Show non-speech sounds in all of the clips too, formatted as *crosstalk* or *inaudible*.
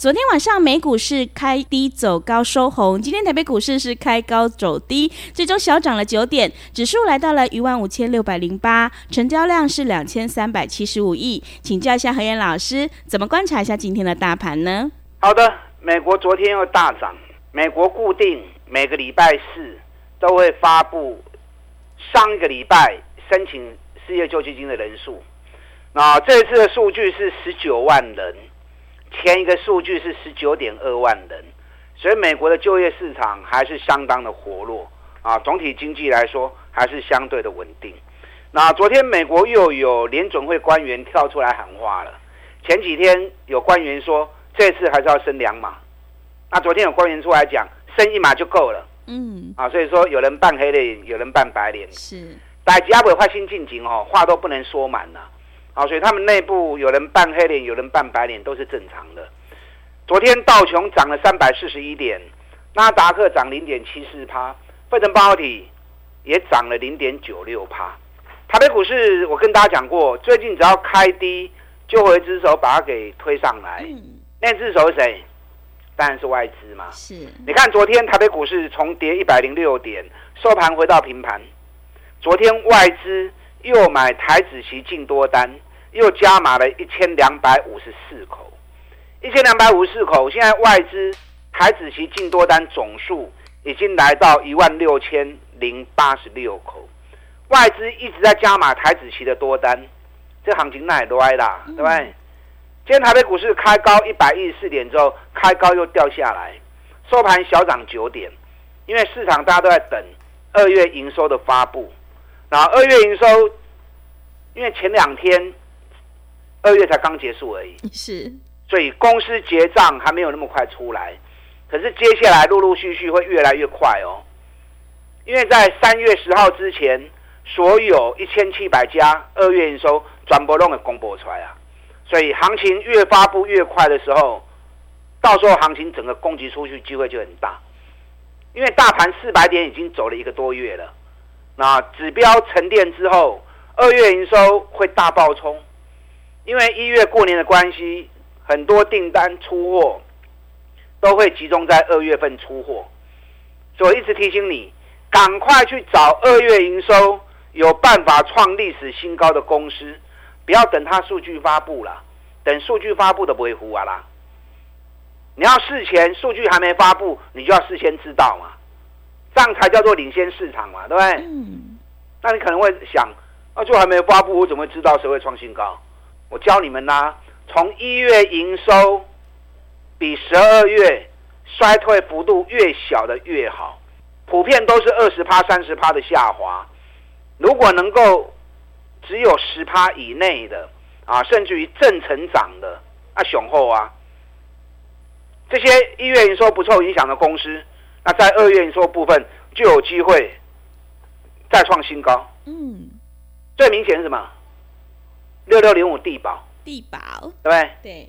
昨天晚上美股是开低走高收红，今天台北股市是开高走低，最终小涨了九点，指数来到了一万五千六百零八，成交量是两千三百七十五亿。请教一下和彦老师，怎么观察一下今天的大盘呢？好的，美国昨天又大涨。美国固定每个礼拜四都会发布上一个礼拜申请失业救济金的人数。那这次的数据是十九万人，前一个数据是十九点二万人，所以美国的就业市场还是相当的活络啊。总体经济来说还是相对的稳定。那昨天美国又有联准会官员跳出来喊话了。前几天有官员说。这次还是要升两码，那昨天有官员出来讲，升一码就够了。嗯，啊，所以说有人扮黑脸，有人扮白脸。是，大家不会发心进行哦，话都不能说满了。啊，所以他们内部有人扮黑脸，有人扮白脸，都是正常的。昨天道琼涨了三百四十一点，纳达克涨零点七四趴，费城半导体也涨了零点九六趴。台北股市我跟大家讲过，最近只要开低，就会一只手把它给推上来。嗯那只手是谁？当然是外资嘛。是，你看昨天台北股市重跌一百零六点，收盘回到平盘。昨天外资又买台子期净多单，又加码了一千两百五十四口，一千两百五十四口。现在外资台子期净多单总数已经来到一万六千零八十六口，外资一直在加码台子期的多单，这行情那也歪啦，对不对？嗯今天台北股市开高一百一十四点之后，开高又掉下来，收盘小涨九点。因为市场大家都在等二月营收的发布，然后二月营收，因为前两天二月才刚结束而已，是，所以公司结账还没有那么快出来。可是接下来陆陆续续会越来越快哦，因为在三月十号之前，所有一千七百家二月营收转播都会公布出来啊。所以行情越发布越快的时候，到时候行情整个攻击出去机会就很大，因为大盘四百点已经走了一个多月了，那指标沉淀之后，二月营收会大爆冲，因为一月过年的关系，很多订单出货都会集中在二月份出货，所以我一直提醒你，赶快去找二月营收有办法创历史新高的公司。不要等它数据发布了，等数据发布的不会糊啊啦。你要事前数据还没发布，你就要事先知道嘛，这样才叫做领先市场嘛，对不对？嗯。那你可能会想，啊，就还没有发布，我怎么会知道谁会创新高？我教你们啦，从一月营收比十二月衰退幅度越小的越好，普遍都是二十趴、三十趴的下滑。如果能够。只有十趴以内的啊，甚至于正成长的啊，雄厚啊，这些一月营收不受影响的公司，那在二月营收部分就有机会再创新高。嗯，最明显是什么？六六零五地保，地保对不对？对，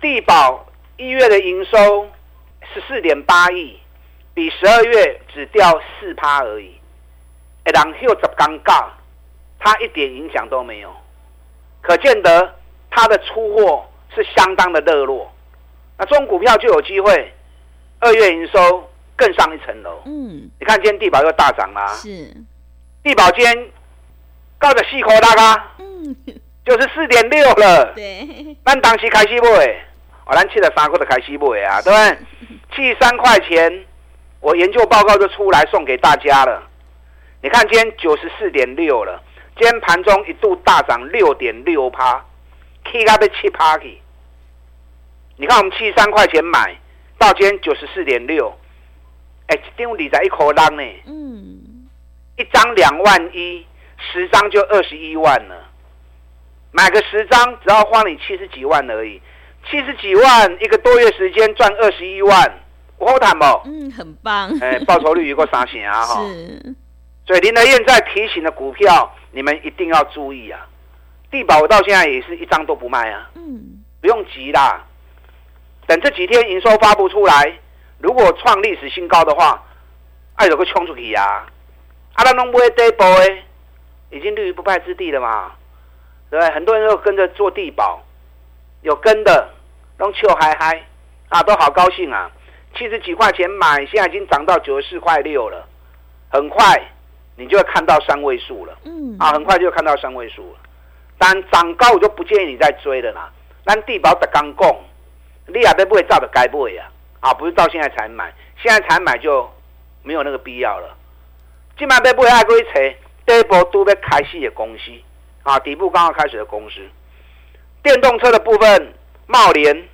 地保一月的营收十四点八亿，比十二月只掉四趴而已。哎，人又怎尴尬？它一点影响都没有，可见得它的出货是相当的热络，那这种股票就有机会二月营收更上一层楼。嗯，你看今天地保又大涨啦，是地保今天高的细口大咖，嗯，就是四点六了。对，那当时开始买，我咱七十三块的开始买啊，对不对？七三块钱，我研究报告就出来送给大家了。你看今天九十四点六了。今天盘中一度大涨六点六趴，K 到被七趴去。你看我们七十三块钱买到今天九十四点六，哎，丢二十一口浪呢。嗯，一一张两万一，十张就二十一万了。买个十张只要花你七十几万而已，七十几万一个多月时间赚二十一万，我好谈不？嗯，很棒。哎，报酬率有个啥钱啊？*laughs* 哈。是。所以林德燕在提醒的股票，你们一定要注意啊！地保我到现在也是一张都不卖啊。嗯。不用急啦，等这几天营收发布出来，如果创历史新高的话，爱有个冲出去呀！阿拉龙不会跌波诶，已经立于不败之地了嘛。对不对？很多人都跟着做地保，有跟的，都笑嗨嗨啊，都好高兴啊！七十几块钱买，现在已经涨到九十四块六了，很快你就会看到三位数了。嗯，啊，很快就会看到三位数了。但涨高我就不建议你再追了啦。咱地保的刚供，你也得不会照着该不会呀？啊，不是到现在才买，现在才买就没有那个必要了。今晚要不会爱去找第一波都要开始的公司。啊，底部刚刚开始的公司，电动车的部分，茂联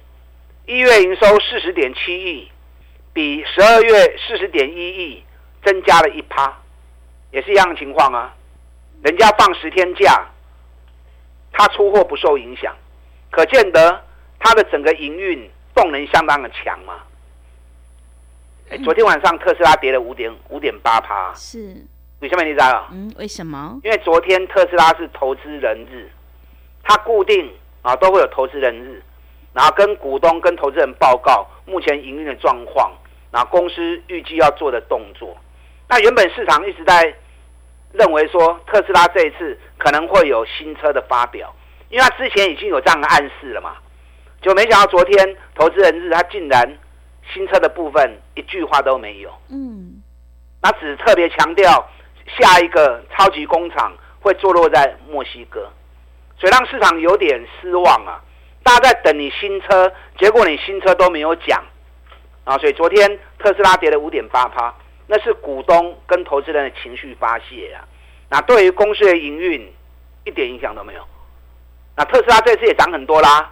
一月营收四十点七亿，比十二月四十点一亿增加了一趴，也是一样的情况啊。人家放十天假，他出货不受影响，可见得他的整个营运动能相当的强嘛。哎，昨天晚上特斯拉跌了五点五点八趴，是。为什么你知道？嗯，为什么？因为昨天特斯拉是投资人日，它固定啊都会有投资人日，然后跟股东跟投资人报告目前营运的状况，然后公司预计要做的动作。那原本市场一直在认为说特斯拉这一次可能会有新车的发表，因为它之前已经有这样的暗示了嘛，就没想到昨天投资人日它竟然新车的部分一句话都没有。嗯，那只特别强调。下一个超级工厂会坐落在墨西哥，所以让市场有点失望啊！大家在等你新车，结果你新车都没有讲啊！所以昨天特斯拉跌了五点八趴，那是股东跟投资人的情绪发泄啊！那对于公司的营运一点影响都没有。那特斯拉这次也涨很多啦。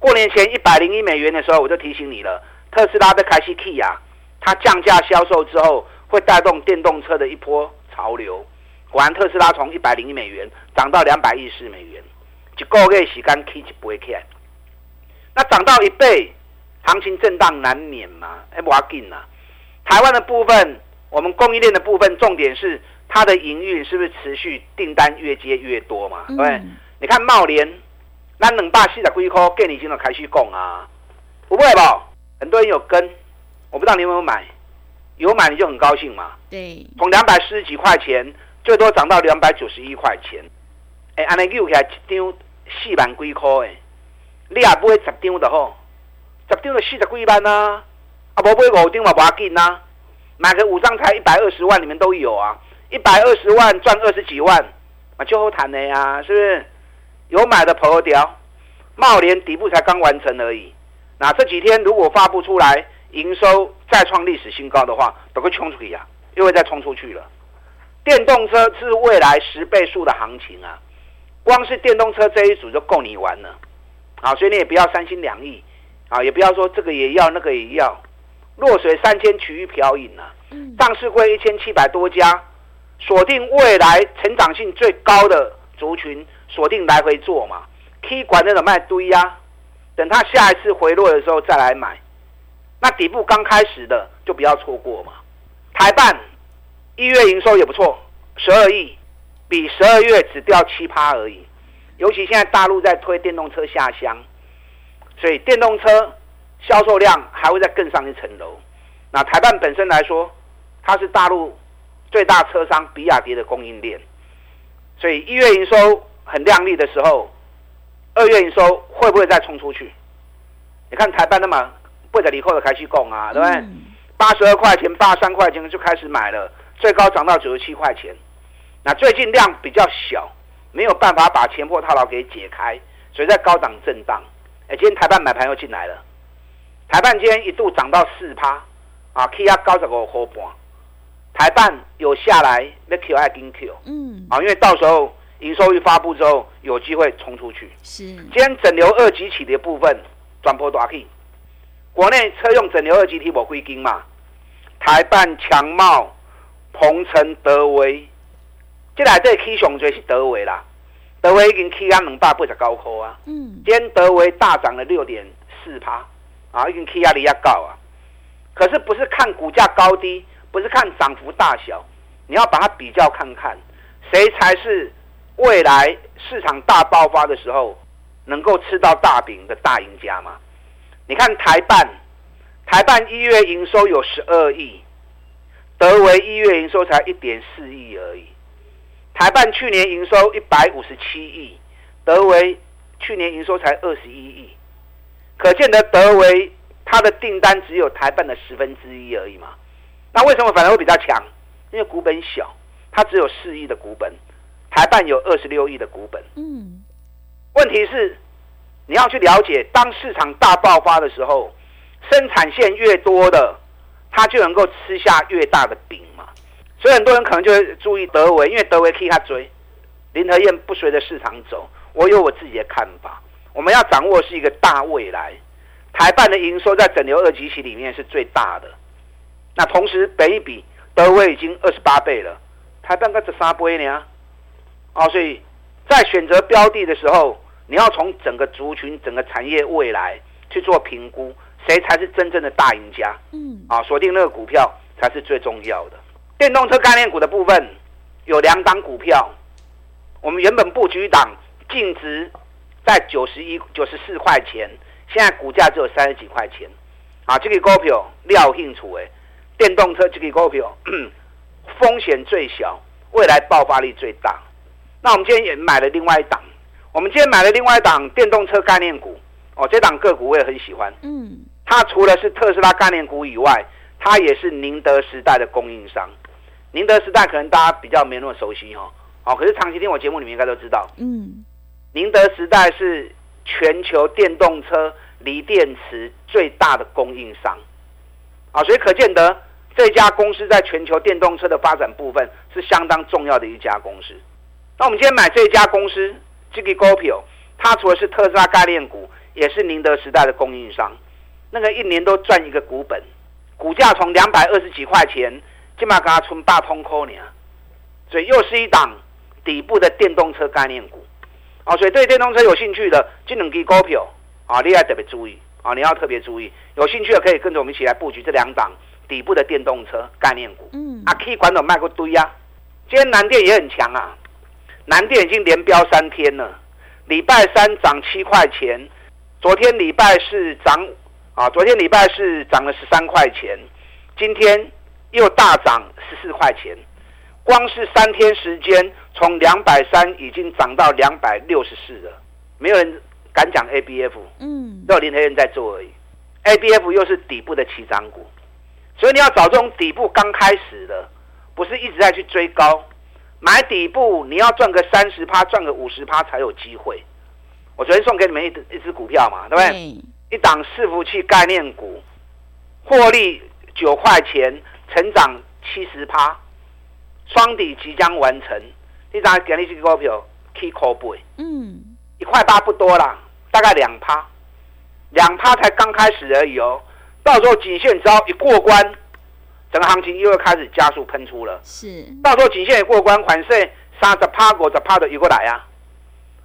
过年前一百零一美元的时候，我就提醒你了，特斯拉的凯西 Key 啊，它降价销售之后，会带动电动车的一波。潮流，果然特斯拉从一百零一美元涨到两百一十四美元，一个月时间 K 就不会起来。那涨到一倍，行情震荡难免嘛，哎，不要紧呐。台湾的部分，我们供应链的部分，重点是它的营运是不是持续订单越接越多嘛？对你看茂联，那两百四十几块，给你已经开始供啊，不会吧？很多人有跟，我不知道你有没有买。有买你就很高兴嘛。对，从两百四十几块钱，最多涨到两百九十一块钱。哎，安尼又起来一张四万几块诶，你也不会十张的吼，十张就四十几万啊。啊，不买五张嘛，不要紧呐。买个五张才一百二十万，里面都有啊。一百二十万赚二十几万，啊，就好谈的呀，是不是？有买的朋友掉，茂联底部才刚完成而已。那这几天如果发布出来，营收再创历史新高的话，都会冲出去呀，又会再冲出去了。电动车是未来十倍数的行情啊，光是电动车这一组就够你玩了。啊，所以你也不要三心两意，啊，也不要说这个也要那个也要，落水三千取一瓢饮啊。上市会一千七百多家，锁定未来成长性最高的族群，锁定来回做嘛。K 管那种卖堆呀，等它下一次回落的时候再来买。那底部刚开始的就不要错过嘛。台半一月营收也不错，十二亿，比十二月只掉七趴而已。尤其现在大陆在推电动车下乡，所以电动车销售量还会再更上一层楼。那台办本身来说，它是大陆最大车商比亚迪的供应链，所以一月营收很亮丽的时候，二月营收会不会再冲出去？你看台半那么。或者以后的开始供啊，对不对？八十二块钱、八十三块钱就开始买了，最高涨到九十七块钱。那最近量比较小，没有办法把前破套牢给解开，所以在高档震荡。哎，今天台半买盘又进来了，台半今天一度涨到四趴啊，K 压高十个毫半。台半有下来，那 Q 爱跟 Q，嗯，啊，因为到时候营收一发布之后，有机会冲出去。是，今天整流二级起的部分转波大 K。国内车用整流二极体我归金嘛，台半强茂、鹏程、德威接下来这 K 上最是德威啦，德威已经 K 啊两百八十九块啊。嗯。今天德威大涨了六点四趴，啊，已经 K 压力要高啊。可是不是看股价高低，不是看涨幅大小，你要把它比较看看，谁才是未来市场大爆发的时候能够吃到大饼的大赢家嘛？你看台办，台办一月营收有十二亿，德维一月营收才一点四亿而已。台办去年营收一百五十七亿，德维去年营收才二十一亿，可见得德维它的订单只有台办的十分之一而已嘛。那为什么反而会比较强？因为股本小，它只有四亿的股本，台办有二十六亿的股本。嗯，问题是你要去了解，当市场大爆发的时候，生产线越多的，它就能够吃下越大的饼。所以很多人可能就会注意德维，因为德维可以他追，林和燕不随着市场走。我有我自己的看法，我们要掌握是一个大未来。台办的营收在整流二极期里面是最大的，那同时北一比德威已经二十八倍了，台办个十三倍呢。哦，所以在选择标的的时候，你要从整个族群、整个产业未来去做评估，谁才是真正的大赢家？嗯，啊，锁定那个股票才是最重要的。电动车概念股的部分有两档股票，我们原本布局档净值在九十一、九十四块钱，现在股价只有三十几块钱。啊，这个股票料兴处诶，电动车这个股票 *clears throat* 风险最小，未来爆发力最大。那我们今天也买了另外一档，我们今天买了另外一档电动车概念股哦，这档个股我也很喜欢。嗯，它除了是特斯拉概念股以外，它也是宁德时代的供应商。宁德时代可能大家比较没那么熟悉哦，哦，可是长期听我节目，你们应该都知道。嗯，宁德时代是全球电动车锂电池最大的供应商，啊，所以可见得这家公司在全球电动车的发展部分是相当重要的一家公司。那我们今天买这家公司，这个股票，它除了是特斯拉概念股，也是宁德时代的供应商，那个一年都赚一个股本，股价从两百二十几块钱。起码给它存八通扣呢，所以又是一档底部的电动车概念股，啊，所以对电动车有兴趣的，这两支股票啊，你要特别注意啊，你要特别注意，有兴趣的可以跟着我们一起来布局这两档底部的电动车概念股。嗯，啊，可以管到卖个堆呀。今天南电也很强啊，南电已经连飙三天了，礼拜三涨七块钱，昨天礼拜四涨啊，昨天礼拜四涨了十三块钱，今天。又大涨十四块钱，光是三天时间，从两百三已经涨到两百六十四了。没有人敢讲 ABF，嗯，只有林和彦在做而已。ABF 又是底部的起涨股，所以你要找这种底部刚开始的，不是一直在去追高，买底部你要赚个三十趴，赚个五十趴才有机会。我昨天送给你们一一只股票嘛，对不对？嗯、一档伺服器概念股，获利九块钱。成长七十趴，双底即将完成。你咋给你这个股票 key？嗯，一块八不多啦，大概两趴，两趴才刚开始而已哦。到时候颈线只要一过关，整个行情又要开始加速喷出了。是，到时候颈线也过关，反正三十趴、五十趴的移过来啊。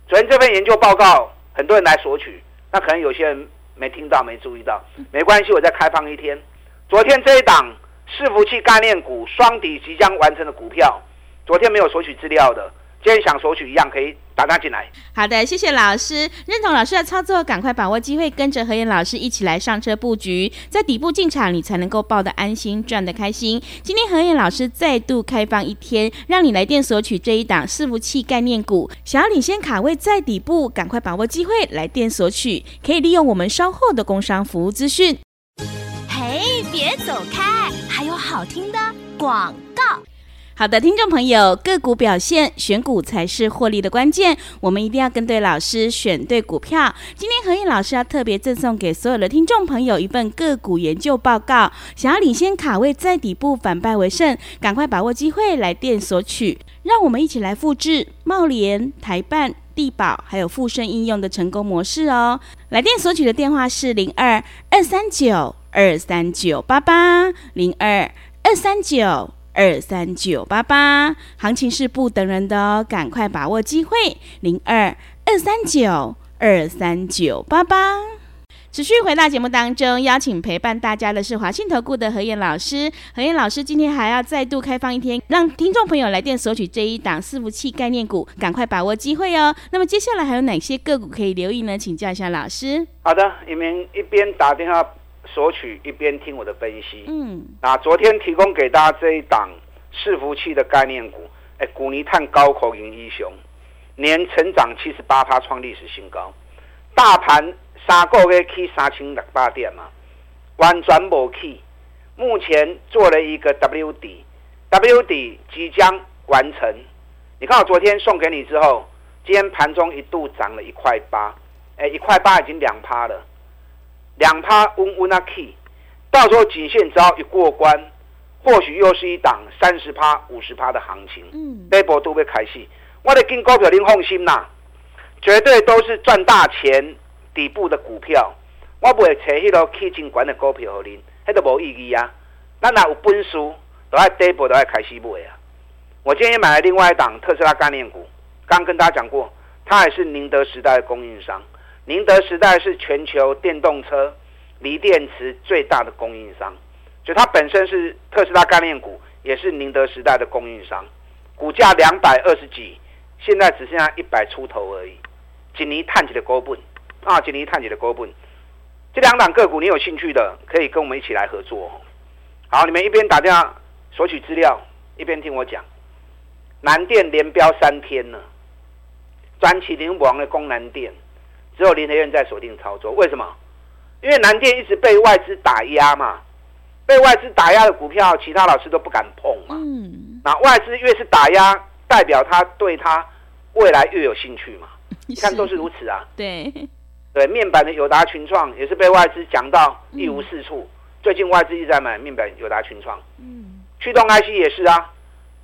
昨天这份研究报告，很多人来索取，那可能有些人没听到、没注意到，没关系，我再开放一天。昨天这一档。伺服器概念股双底即将完成的股票，昨天没有索取资料的，今天想索取一样可以打电话进来。好的，谢谢老师，认同老师的操作，赶快把握机会，跟着何燕老师一起来上车布局，在底部进场，你才能够抱得安心，赚得开心。今天何燕老师再度开放一天，让你来电索取这一档伺服器概念股，想要领先卡位在底部，赶快把握机会来电索取，可以利用我们稍后的工商服务资讯。嘿，别走开，还有好听的广告。好的，听众朋友，个股表现，选股才是获利的关键。我们一定要跟对老师，选对股票。今天和彦老师要特别赠送给所有的听众朋友一份个股研究报告。想要领先卡位，在底部反败为胜，赶快把握机会来电索取。让我们一起来复制茂联、台办、地保还有富盛应用的成功模式哦。来电索取的电话是零二二三九二三九八八零二二三九。二三九八八。行情是不等人的哦，赶快把握机会，零二二三九二三九八八。持续回到节目当中，邀请陪伴大家的是华信投顾的何燕老师。何燕老师今天还要再度开放一天，让听众朋友来电索取这一档伺服器概念股，赶快把握机会哦。那么接下来还有哪些个股可以留意呢？请教一下老师。好的，你们一边打电话索取，一边听我的分析。嗯，那昨天提供给大家这一档伺服器的概念股，哎，股尼碳高口银一雄，年成长七十八趴，创历史新高，大盘。三个月起三千六百点嘛，完全没起。目前做了一个 W 底，W 底即将完成。你看我昨天送给你之后，今天盘中一度涨了一块八，哎，一块八已经两趴了，两趴温温啊起。到时候仅限只要一过关，或许又是一档三十趴、五十趴的行情。嗯，这波都会开始。我的跟股票您放心啦，绝对都是赚大钱。底部的股票，我不会找迄个起真悬的股票给您，迄都无意义啊。咱若有本事，都爱底部都爱开始买啊。我今天买了另外一档特斯拉概念股，刚跟大家讲过，它也是宁德时代的供应商。宁德时代是全球电动车锂电池最大的供应商，就它本身是特斯拉概念股，也是宁德时代的供应商。股价两百二十几，现在只剩下一百出头而已，一年赚一个股本。啊，今天探底的股份，这两档个股你有兴趣的，可以跟我们一起来合作。好，你们一边打电话索取资料，一边听我讲。南电连标三天了，专起灵王的攻南电，只有林和彦在锁定操作。为什么？因为南电一直被外资打压嘛，被外资打压的股票，其他老师都不敢碰嘛。嗯。那外资越是打压，代表他对他未来越有兴趣嘛。*laughs* 你看都是如此啊。对。对，面板的友达群创也是被外资讲到一无是处。嗯、最近外资一直在买面板友达群创。嗯，驱动 IC 也是啊，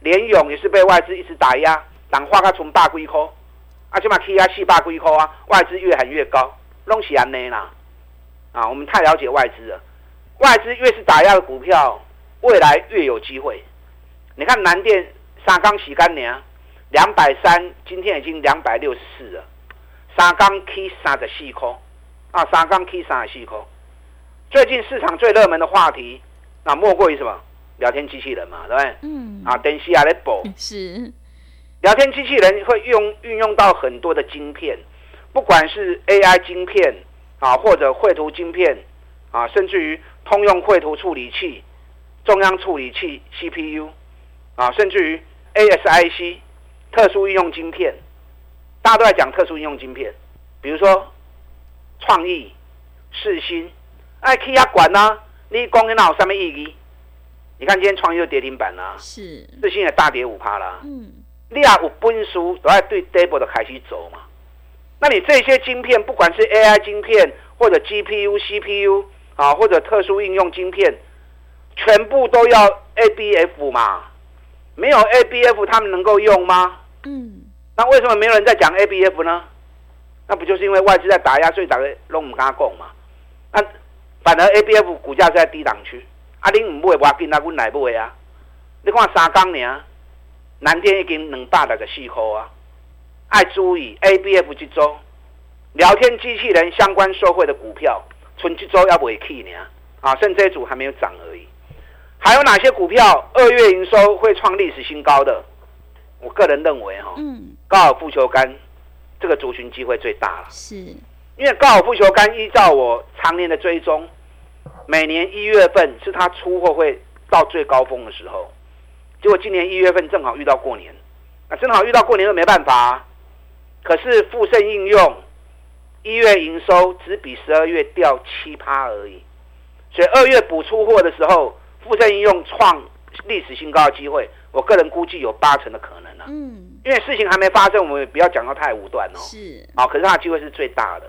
联勇也是被外资一直打压，党化它从大龟块，啊，起码 K 压七八龟块啊，外资越喊越高，弄起来呢啦。啊，我们太了解外资了，外资越是打压的股票，未来越有机会。你看南电三钢洗干娘两百三，今天已经两百六十四了。三缸 K 三十四块啊，三缸 K 三十四块。最近市场最热门的话题，那莫过于什么？聊天机器人嘛，对不对？嗯。啊，电视也在播。是。聊天机器人会用运用到很多的晶片，不管是 AI 晶片啊，或者绘图晶片啊，甚至于通用绘图处理器、中央处理器 CPU 啊，甚至于 ASIC 特殊应用晶片。大家都在讲特殊应用晶片，比如说创意、世新，哎，去压管呐，你讲那有什么意义？你看今天创意又跌停板啦，是世新也大跌五趴啦。嗯，你啊有本事都要对底部的开始走嘛。那你这些晶片，不管是 AI 晶片或者 GPU、CPU 啊，或者特殊应用晶片，全部都要 ABF 嘛？没有 ABF，他们能够用吗？嗯。那为什么没有人在讲 ABF 呢？那不就是因为外资在打压，所以大家拢唔敢讲嘛？那反而 ABF 股价是在低档区，啊，恁唔买，我跟那阮来买啊！你看三缸呢，南天已经两百六十四块啊！爱注意 ABF 这周聊天机器人相关受惠的股票，春这周要不会去呢？啊，剩这一组还没有涨而已。还有哪些股票二月营收会创历史新高的？我个人认为哈，嗯，高尔夫球杆这个族群机会最大了，是，因为高尔夫球杆依照我常年的追踪，每年一月份是它出货会到最高峰的时候，结果今年一月份正好遇到过年，啊，正好遇到过年又没办法啊，可是富盛应用一月营收只比十二月掉七趴而已，所以二月补出货的时候，富盛应用创历史新高的机会。我个人估计有八成的可能啊，嗯，因为事情还没发生，我们也不要讲到太武断哦。是，啊，可是它的机会是最大的。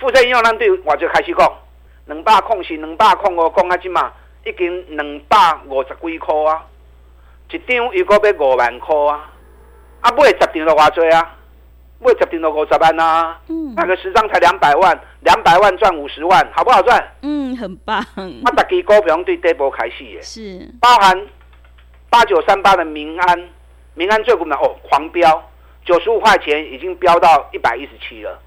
富盛应用咱对我就开始讲，两百空是两百空哦，讲啊，今嘛已经两百五十几块啊，一张又过要五万块啊，啊，买十张就偌济啊，买十张就五十万啊，嗯，那个十张才两百万，两百万赚五十万，好不好赚？嗯，很棒。啊，大家股票对底部开始的，是，包含。八九三八的民安，民安最股呢哦狂飙，九十五块钱已经飙到一百一十七了。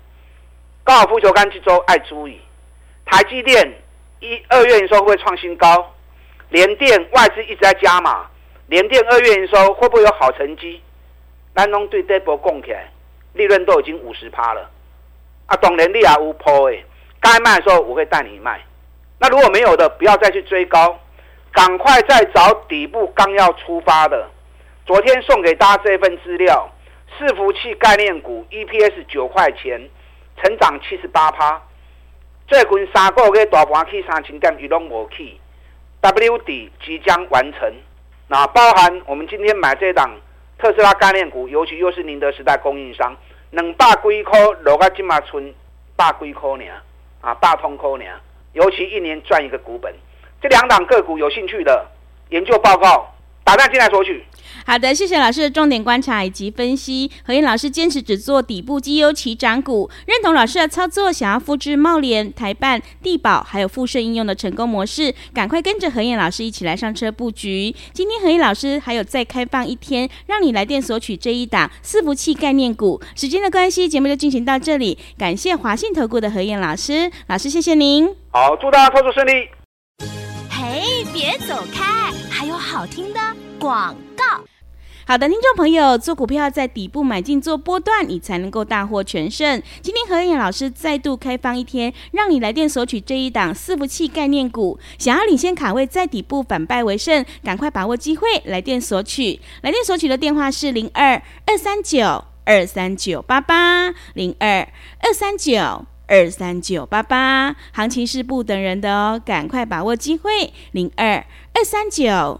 高尔夫球杆这周爱注意，台积电一二月营收会创新高？联电外资一直在加码，联电二月营收会不会有好成绩？南农对这波供起来，利润都已经五十趴了。啊，当然你也有抛诶，该卖的时候我会带你卖。那如果没有的，不要再去追高，赶快再找底部刚要出发的。昨天送给大家这份资料，伺服器概念股 EPS 九块钱，成长七十八趴。最近三个月大盘去三千点，伊拢无去。W 底即将完成，那包含我们今天买这档特斯拉概念股，尤其又是宁德时代供应商，两百几块落个金马村，百几块呢？啊，大通科呢？尤其一年赚一个股本，这两档个股有兴趣的研究报告。打电话进来索取。好的，谢谢老师的重点观察以及分析。何燕老师坚持只做底部绩优起涨股，认同老师的操作，想要复制茂联、台办、地保还有富盛应用的成功模式，赶快跟着何燕老师一起来上车布局。今天何燕老师还有再开放一天，让你来电索取这一档伺服器概念股。时间的关系，节目就进行到这里。感谢华信投顾的何燕老师，老师谢谢您。好，祝大家操作顺利。嘿，别走开，好听的广告。好的，听众朋友，做股票在底部买进做波段，你才能够大获全胜。今天何燕老师再度开放一天，让你来电索取这一档伺服器概念股，想要领先卡位在底部反败为胜，赶快把握机会来电索取。来电索取的电话是零二二三九二三九八八零二二三九二三九八八，行情是不等人的哦，赶快把握机会零二二三九